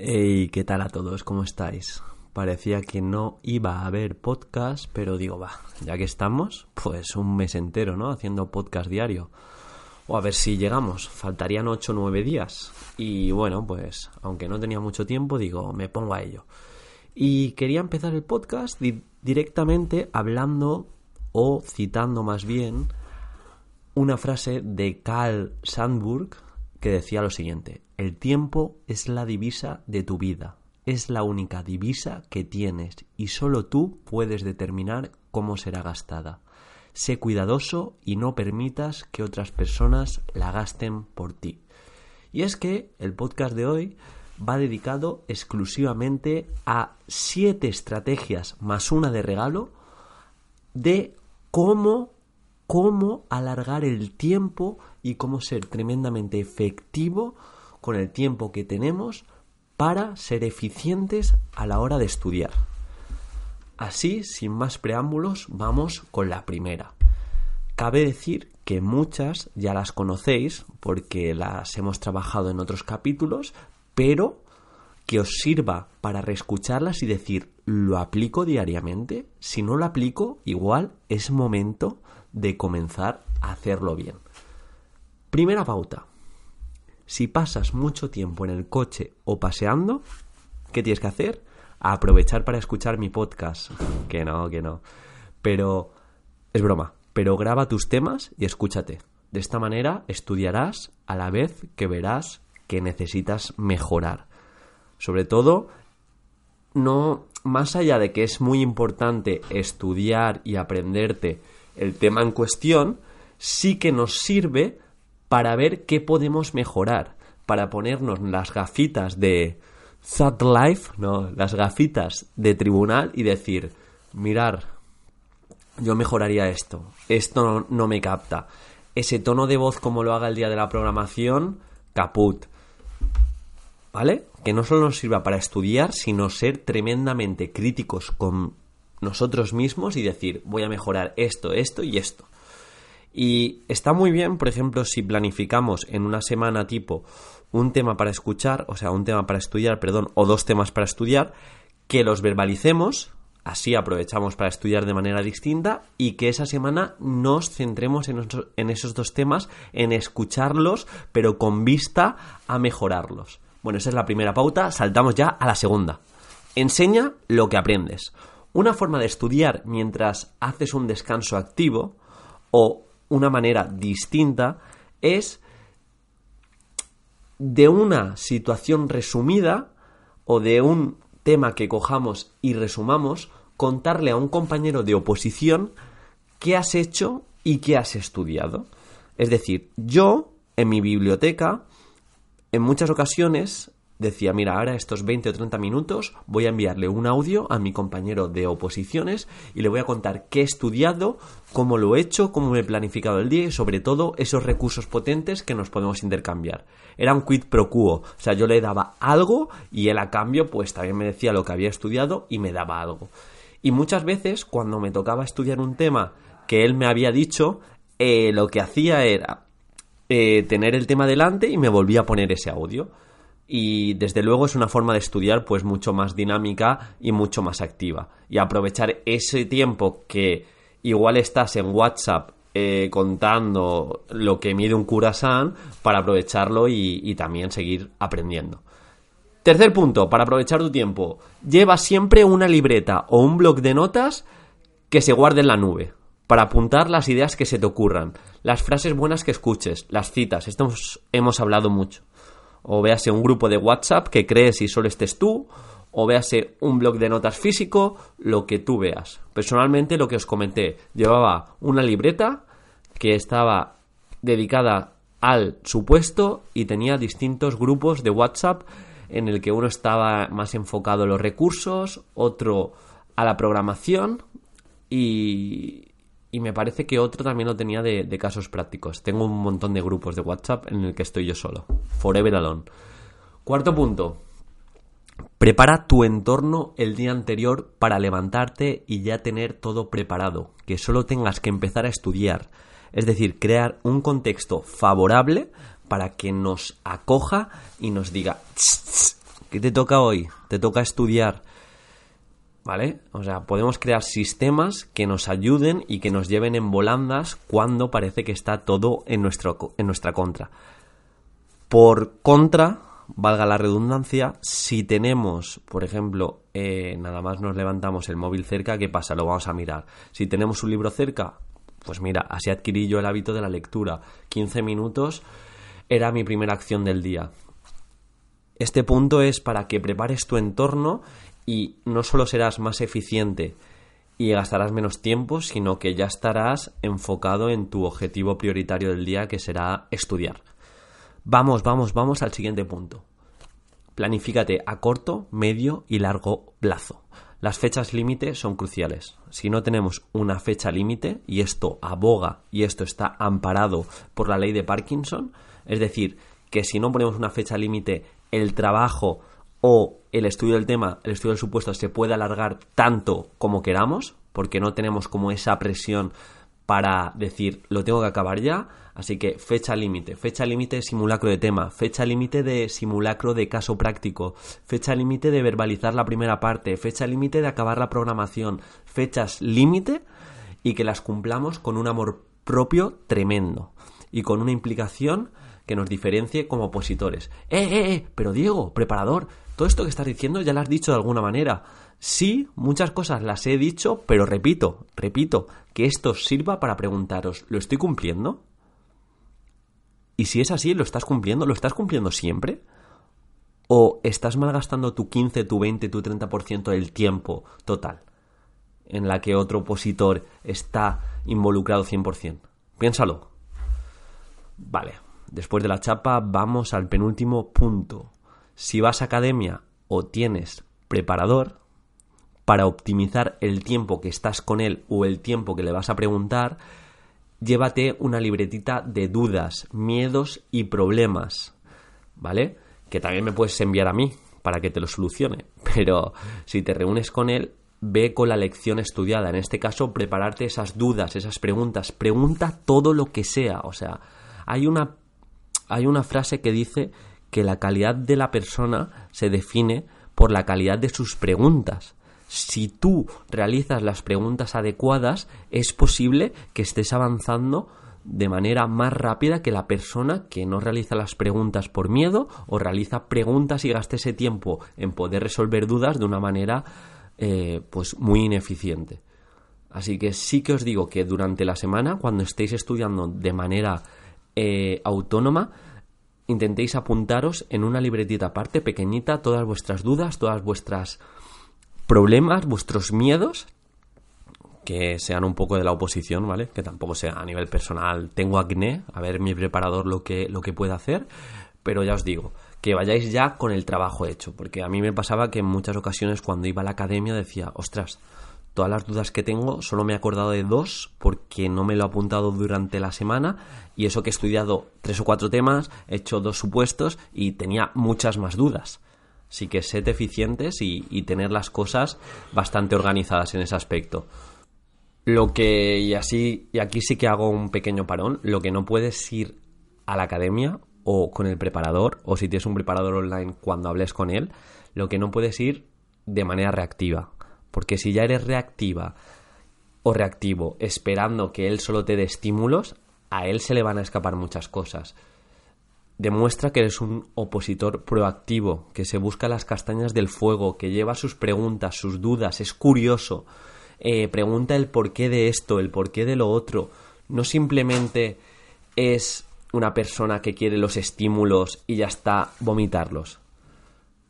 Hey, ¿qué tal a todos? ¿Cómo estáis? Parecía que no iba a haber podcast, pero digo, va, ya que estamos, pues un mes entero, ¿no? Haciendo podcast diario. O a ver si llegamos, faltarían 8 o 9 días. Y bueno, pues aunque no tenía mucho tiempo, digo, me pongo a ello. Y quería empezar el podcast di directamente hablando o citando más bien una frase de Carl Sandburg que decía lo siguiente, el tiempo es la divisa de tu vida, es la única divisa que tienes y solo tú puedes determinar cómo será gastada. Sé cuidadoso y no permitas que otras personas la gasten por ti. Y es que el podcast de hoy va dedicado exclusivamente a siete estrategias más una de regalo de cómo cómo alargar el tiempo y cómo ser tremendamente efectivo con el tiempo que tenemos para ser eficientes a la hora de estudiar. Así, sin más preámbulos, vamos con la primera. Cabe decir que muchas ya las conocéis porque las hemos trabajado en otros capítulos, pero que os sirva para reescucharlas y decir, ¿lo aplico diariamente? Si no lo aplico, igual es momento de comenzar a hacerlo bien. Primera pauta. Si pasas mucho tiempo en el coche o paseando, ¿qué tienes que hacer? Aprovechar para escuchar mi podcast. Que no, que no. Pero es broma. Pero graba tus temas y escúchate. De esta manera estudiarás a la vez que verás que necesitas mejorar. Sobre todo, no más allá de que es muy importante estudiar y aprenderte el tema en cuestión, sí que nos sirve para ver qué podemos mejorar, para ponernos las gafitas de Third Life, no, las gafitas de tribunal y decir, mirar, yo mejoraría esto, esto no, no me capta, ese tono de voz como lo haga el día de la programación, caput. ¿Vale? Que no solo nos sirva para estudiar, sino ser tremendamente críticos con nosotros mismos y decir, voy a mejorar esto, esto y esto. Y está muy bien, por ejemplo, si planificamos en una semana tipo un tema para escuchar, o sea, un tema para estudiar, perdón, o dos temas para estudiar, que los verbalicemos, así aprovechamos para estudiar de manera distinta y que esa semana nos centremos en, en esos dos temas, en escucharlos, pero con vista a mejorarlos. Bueno, esa es la primera pauta, saltamos ya a la segunda. Enseña lo que aprendes. Una forma de estudiar mientras haces un descanso activo o una manera distinta es de una situación resumida o de un tema que cojamos y resumamos, contarle a un compañero de oposición qué has hecho y qué has estudiado. Es decir, yo en mi biblioteca en muchas ocasiones decía, mira, ahora estos 20 o 30 minutos voy a enviarle un audio a mi compañero de oposiciones y le voy a contar qué he estudiado, cómo lo he hecho, cómo me he planificado el día y sobre todo esos recursos potentes que nos podemos intercambiar. Era un quid pro quo, o sea, yo le daba algo y él a cambio pues también me decía lo que había estudiado y me daba algo. Y muchas veces cuando me tocaba estudiar un tema que él me había dicho, eh, lo que hacía era eh, tener el tema delante y me volvía a poner ese audio y desde luego es una forma de estudiar pues mucho más dinámica y mucho más activa. Y aprovechar ese tiempo que igual estás en WhatsApp eh, contando lo que mide un curasán para aprovecharlo y, también seguir aprendiendo. Tercer punto, para aprovechar tu tiempo, lleva siempre una libreta o un bloc de notas que se guarde en la nube para apuntar las ideas que se te ocurran, las frases buenas que escuches, las citas, esto hemos hablado mucho o véase un grupo de WhatsApp que crees y solo estés tú, o véase un blog de notas físico, lo que tú veas. Personalmente, lo que os comenté, llevaba una libreta que estaba dedicada al supuesto y tenía distintos grupos de WhatsApp en el que uno estaba más enfocado a los recursos, otro a la programación y, y me parece que otro también lo tenía de, casos prácticos. Tengo un montón de grupos de WhatsApp en el que estoy yo solo. Forever alone. Cuarto punto. Prepara tu entorno el día anterior para levantarte y ya tener todo preparado. Que solo tengas que empezar a estudiar. Es decir, crear un contexto favorable para que nos acoja y nos diga, ¿qué te toca hoy? Te toca estudiar. ¿Vale? O sea, podemos crear sistemas que nos ayuden y que nos lleven en volandas cuando parece que está todo en, nuestro, en nuestra contra. Por contra, valga la redundancia, si tenemos, por ejemplo, eh, nada más nos levantamos el móvil cerca, ¿qué pasa? Lo vamos a mirar. Si tenemos un libro cerca, pues mira, así adquirí yo el hábito de la lectura. 15 minutos era mi primera acción del día. Este punto es para que prepares tu entorno y no solo serás más eficiente y gastarás menos tiempo, sino que ya estarás enfocado en tu objetivo prioritario del día, que será estudiar. Vamos, vamos, vamos al siguiente punto. Planifícate a corto, medio y largo plazo. Las fechas límite son cruciales. Si no tenemos una fecha límite, y esto aboga y esto está amparado por la ley de Parkinson, es decir, que si no ponemos una fecha límite, el trabajo o el estudio del tema, el estudio del supuesto se puede alargar tanto como queramos, porque no tenemos como esa presión para decir lo tengo que acabar ya, así que fecha límite, fecha límite de simulacro de tema, fecha límite de simulacro de caso práctico, fecha límite de verbalizar la primera parte, fecha límite de acabar la programación, fechas límite y que las cumplamos con un amor propio tremendo y con una implicación que nos diferencie como opositores. ¡Eh, eh, eh! Pero Diego, preparador, todo esto que estás diciendo ya lo has dicho de alguna manera. Sí, muchas cosas las he dicho, pero repito, repito, que esto sirva para preguntaros, ¿lo estoy cumpliendo? Y si es así, ¿lo estás cumpliendo? ¿Lo estás cumpliendo siempre? ¿O estás malgastando tu 15, tu 20, tu 30% del tiempo total en la que otro opositor está involucrado 100%? Piénsalo. Vale, después de la chapa, vamos al penúltimo punto. Si vas a academia o tienes preparador, para optimizar el tiempo que estás con él o el tiempo que le vas a preguntar, llévate una libretita de dudas, miedos y problemas, ¿vale? Que también me puedes enviar a mí para que te lo solucione, pero si te reúnes con él, ve con la lección estudiada, en este caso prepararte esas dudas, esas preguntas, pregunta todo lo que sea, o sea, hay una hay una frase que dice que la calidad de la persona se define por la calidad de sus preguntas. Si tú realizas las preguntas adecuadas, es posible que estés avanzando de manera más rápida que la persona que no realiza las preguntas por miedo o realiza preguntas y gaste ese tiempo en poder resolver dudas de una manera eh, pues muy ineficiente. Así que sí que os digo que durante la semana, cuando estéis estudiando de manera eh, autónoma, intentéis apuntaros en una libretita aparte, pequeñita, todas vuestras dudas, todas vuestras problemas, vuestros miedos, que sean un poco de la oposición, ¿vale? Que tampoco sea a nivel personal, tengo acné, a ver mi preparador lo que, lo que puede hacer, pero ya os digo, que vayáis ya con el trabajo hecho, porque a mí me pasaba que en muchas ocasiones cuando iba a la academia decía, ostras, todas las dudas que tengo, solo me he acordado de dos porque no me lo he apuntado durante la semana y eso que he estudiado tres o cuatro temas, he hecho dos supuestos y tenía muchas más dudas. Así que sed eficientes y, y tener las cosas bastante organizadas en ese aspecto. Lo que, y así, y aquí sí que hago un pequeño parón, lo que no puedes ir a la academia o con el preparador, o si tienes un preparador online cuando hables con él, lo que no puedes ir de manera reactiva. Porque si ya eres reactiva o reactivo esperando que él solo te dé estímulos, a él se le van a escapar muchas cosas. Demuestra que eres un opositor proactivo, que se busca las castañas del fuego, que lleva sus preguntas, sus dudas, es curioso, eh, pregunta el porqué de esto, el porqué de lo otro. No simplemente es una persona que quiere los estímulos y ya está vomitarlos.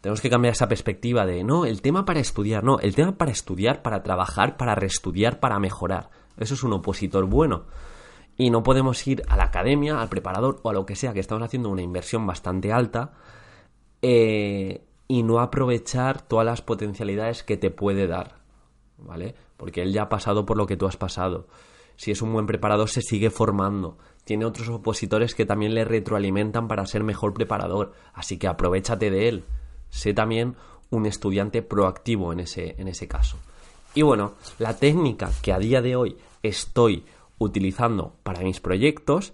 Tenemos que cambiar esa perspectiva de, no, el tema para estudiar, no, el tema para estudiar, para trabajar, para reestudiar, para mejorar. Eso es un opositor bueno. Y no podemos ir a la academia, al preparador o a lo que sea, que estamos haciendo una inversión bastante alta, eh, y no aprovechar todas las potencialidades que te puede dar, ¿vale? Porque él ya ha pasado por lo que tú has pasado. Si es un buen preparador, se sigue formando. Tiene otros opositores que también le retroalimentan para ser mejor preparador. Así que aprovechate de él. Sé también un estudiante proactivo en ese, en ese caso. Y bueno, la técnica que a día de hoy estoy utilizando para mis proyectos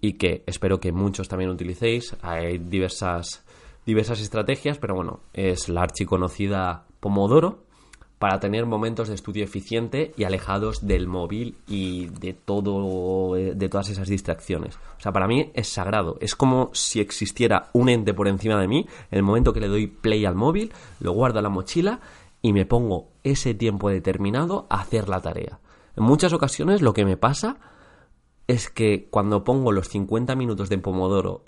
y que espero que muchos también utilicéis, hay diversas, diversas estrategias, pero bueno, es la archiconocida Pomodoro para tener momentos de estudio eficiente y alejados del móvil y de todo de todas esas distracciones. O sea, para mí es sagrado, es como si existiera un ente por encima de mí, el momento que le doy play al móvil, lo guardo en la mochila y me pongo ese tiempo determinado a hacer la tarea. En muchas ocasiones lo que me pasa es que cuando pongo los 50 minutos de Pomodoro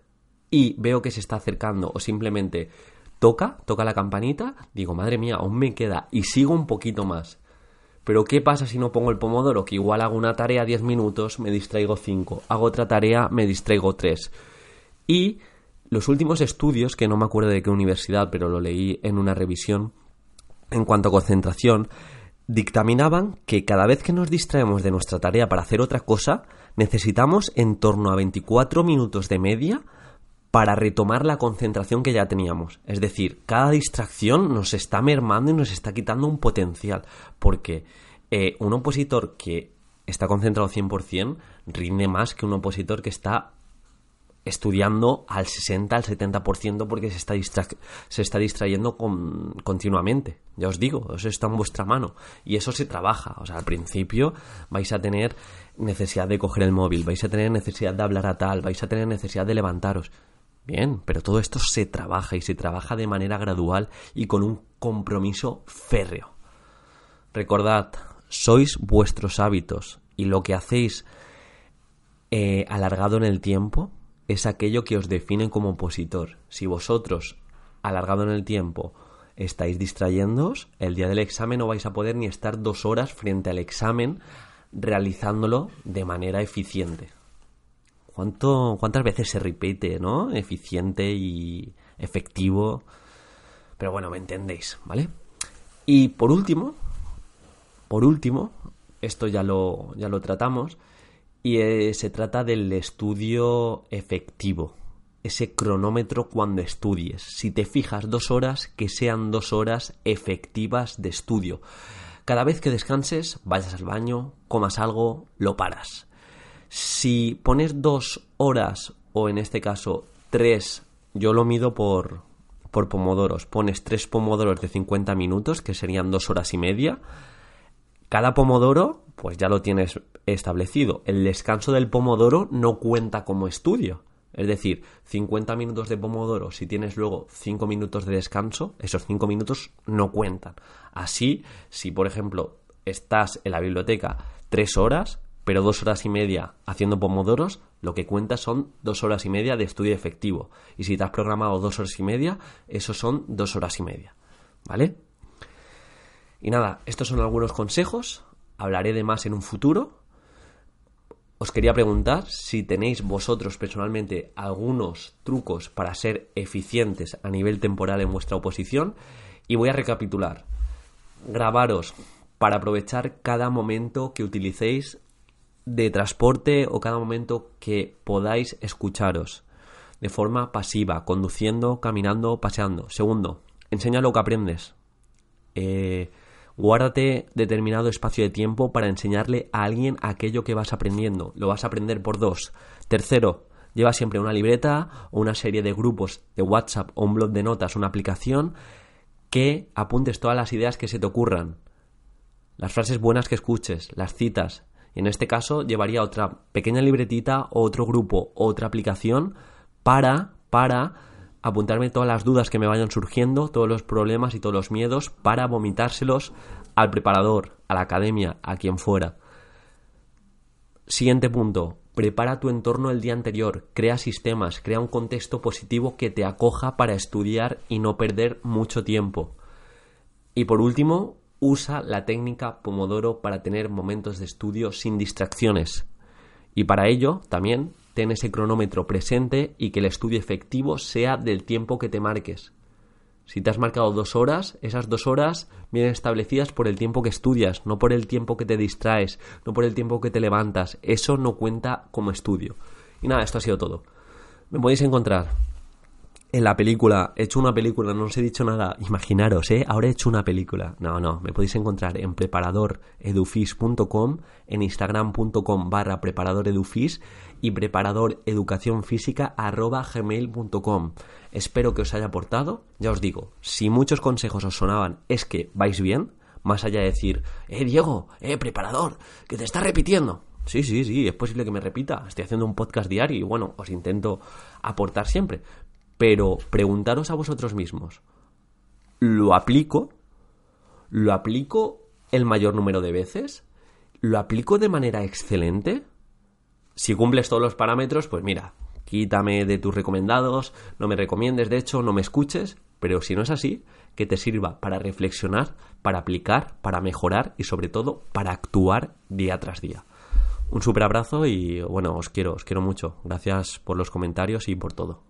y veo que se está acercando o simplemente toca, toca la campanita, digo, madre mía, aún me queda y sigo un poquito más. Pero ¿qué pasa si no pongo el pomodoro? Que igual hago una tarea 10 minutos, me distraigo 5, hago otra tarea, me distraigo 3. Y los últimos estudios, que no me acuerdo de qué universidad, pero lo leí en una revisión en cuanto a concentración, dictaminaban que cada vez que nos distraemos de nuestra tarea para hacer otra cosa, necesitamos en torno a 24 minutos de media para retomar la concentración que ya teníamos. Es decir, cada distracción nos está mermando y nos está quitando un potencial, porque eh, un opositor que está concentrado 100% rinde más que un opositor que está estudiando al 60, al 70% porque se está, se está distrayendo continuamente. Ya os digo, eso está en vuestra mano. Y eso se trabaja. O sea, al principio vais a tener necesidad de coger el móvil, vais a tener necesidad de hablar a tal, vais a tener necesidad de levantaros. Bien, pero todo esto se trabaja y se trabaja de manera gradual y con un compromiso férreo. Recordad, sois vuestros hábitos y lo que hacéis eh, alargado en el tiempo es aquello que os define como opositor. Si vosotros, alargado en el tiempo, estáis distrayéndoos, el día del examen no vais a poder ni estar dos horas frente al examen realizándolo de manera eficiente. ¿Cuánto, ¿Cuántas veces se repite, no? Eficiente y efectivo. Pero bueno, me entendéis, ¿vale? Y por último, por último, esto ya lo, ya lo tratamos, y eh, se trata del estudio efectivo, ese cronómetro cuando estudies. Si te fijas dos horas, que sean dos horas efectivas de estudio. Cada vez que descanses, vayas al baño, comas algo, lo paras. Si pones dos horas, o en este caso tres, yo lo mido por, por pomodoros, pones tres pomodoros de 50 minutos, que serían dos horas y media, cada pomodoro, pues ya lo tienes establecido. El descanso del pomodoro no cuenta como estudio. Es decir, 50 minutos de pomodoro, si tienes luego 5 minutos de descanso, esos 5 minutos no cuentan. Así, si por ejemplo estás en la biblioteca 3 horas, pero 2 horas y media haciendo pomodoros, lo que cuenta son 2 horas y media de estudio efectivo. Y si te has programado 2 horas y media, esos son 2 horas y media. ¿Vale? Y nada, estos son algunos consejos, hablaré de más en un futuro. Os quería preguntar si tenéis vosotros personalmente algunos trucos para ser eficientes a nivel temporal en vuestra oposición y voy a recapitular. Grabaros para aprovechar cada momento que utilicéis de transporte o cada momento que podáis escucharos de forma pasiva, conduciendo, caminando, paseando. Segundo, enseña lo que aprendes. Eh, Guárdate determinado espacio de tiempo para enseñarle a alguien aquello que vas aprendiendo. Lo vas a aprender por dos. Tercero, lleva siempre una libreta o una serie de grupos de WhatsApp o un blog de notas, una aplicación que apuntes todas las ideas que se te ocurran. Las frases buenas que escuches, las citas. En este caso llevaría otra pequeña libretita otro grupo otra aplicación para, para apuntarme todas las dudas que me vayan surgiendo, todos los problemas y todos los miedos para vomitárselos al preparador, a la academia, a quien fuera. Siguiente punto. Prepara tu entorno el día anterior, crea sistemas, crea un contexto positivo que te acoja para estudiar y no perder mucho tiempo. Y por último, usa la técnica Pomodoro para tener momentos de estudio sin distracciones. Y para ello, también ten ese cronómetro presente y que el estudio efectivo sea del tiempo que te marques. Si te has marcado dos horas, esas dos horas vienen establecidas por el tiempo que estudias, no por el tiempo que te distraes, no por el tiempo que te levantas. Eso no cuenta como estudio. Y nada, esto ha sido todo. Me podéis encontrar en la película, he hecho una película, no os he dicho nada, imaginaros, ¿eh? Ahora he hecho una película. No, no, me podéis encontrar en preparadoredufis.com, en instagram.com barra preparadoredufis y preparadoreducacionfísica.gmail.com. Espero que os haya aportado. Ya os digo, si muchos consejos os sonaban, es que vais bien, más allá de decir, eh, Diego, eh, preparador, que te está repitiendo. Sí, sí, sí, es posible que me repita. Estoy haciendo un podcast diario y bueno, os intento aportar siempre. Pero preguntaros a vosotros mismos, ¿lo aplico? ¿Lo aplico el mayor número de veces? ¿Lo aplico de manera excelente? Si cumples todos los parámetros, pues mira, quítame de tus recomendados, no me recomiendes, de hecho, no me escuches, pero si no es así, que te sirva para reflexionar, para aplicar, para mejorar y sobre todo para actuar día tras día. Un super abrazo y bueno, os quiero, os quiero mucho. Gracias por los comentarios y por todo.